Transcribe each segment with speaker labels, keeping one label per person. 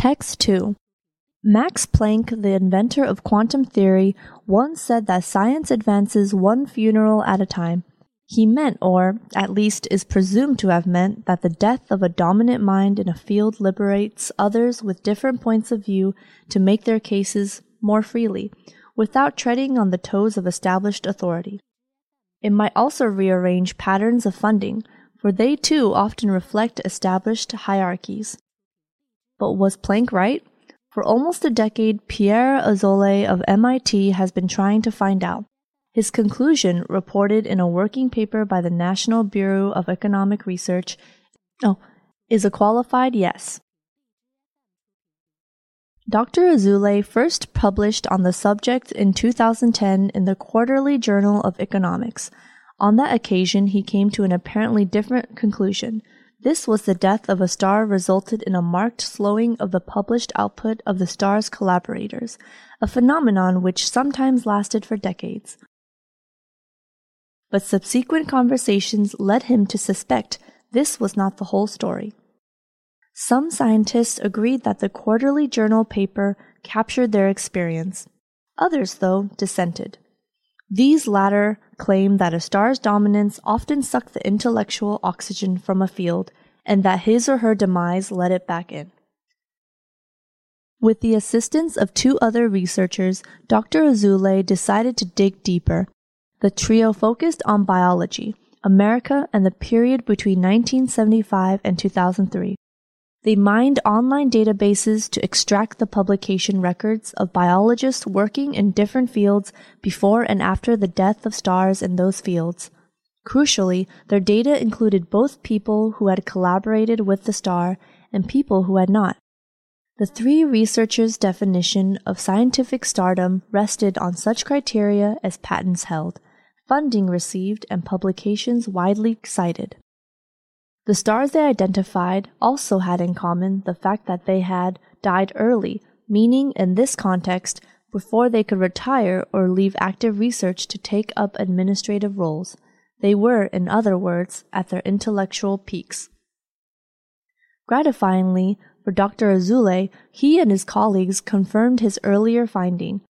Speaker 1: Text 2 Max Planck, the inventor of quantum theory, once said that science advances one funeral at a time. He meant, or at least is presumed to have meant, that the death of a dominant mind in a field liberates others with different points of view to make their cases more freely, without treading on the toes of established authority. It might also rearrange patterns of funding, for they too often reflect established hierarchies. But was Planck right? For almost a decade, Pierre Azoulay of MIT has been trying to find out. His conclusion, reported in a working paper by the National Bureau of Economic Research, oh, is a qualified yes. Dr. Azoulay first published on the subject in 2010 in the Quarterly Journal of Economics. On that occasion, he came to an apparently different conclusion. This was the death of a star resulted in a marked slowing of the published output of the star's collaborators, a phenomenon which sometimes lasted for decades but subsequent conversations led him to suspect this was not the whole story. Some scientists agreed that the quarterly journal paper captured their experience. Others, though, dissented. These latter claim that a star's dominance often sucked the intellectual oxygen from a field and that his or her demise let it back in. With the assistance of two other researchers, Dr. Azoulay decided to dig deeper the trio focused on biology, America, and the period between 1975 and 2003. They mined online databases to extract the publication records of biologists working in different fields before and after the death of stars in those fields. Crucially, their data included both people who had collaborated with the star and people who had not. The three researchers' definition of scientific stardom rested on such criteria as patents held funding received, and publications widely cited. The stars they identified also had in common the fact that they had died early, meaning in this context, before they could retire or leave active research to take up administrative roles. They were, in other words, at their intellectual peaks. Gratifyingly, for Dr. Azoulay, he and his colleagues confirmed his earlier finding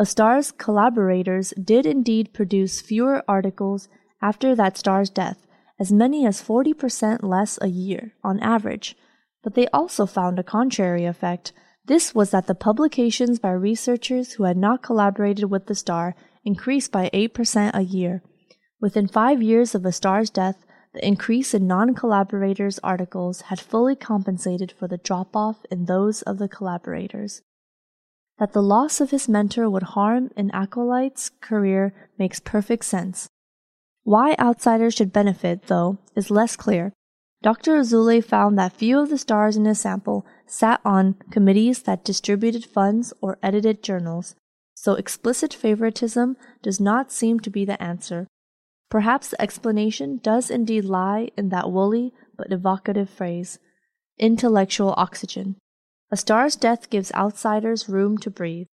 Speaker 1: a star's collaborators did indeed produce fewer articles after that star's death, as many as 40% less a year, on average. But they also found a contrary effect. This was that the publications by researchers who had not collaborated with the star increased by 8% a year. Within five years of a star's death, the increase in non collaborators' articles had fully compensated for the drop off in those of the collaborators. That the loss of his mentor would harm an acolyte's career makes perfect sense. Why outsiders should benefit, though, is less clear. Dr. Azoulay found that few of the stars in his sample sat on committees that distributed funds or edited journals, so explicit favoritism does not seem to be the answer. Perhaps the explanation does indeed lie in that woolly but evocative phrase intellectual oxygen. A star's death gives outsiders room to breathe.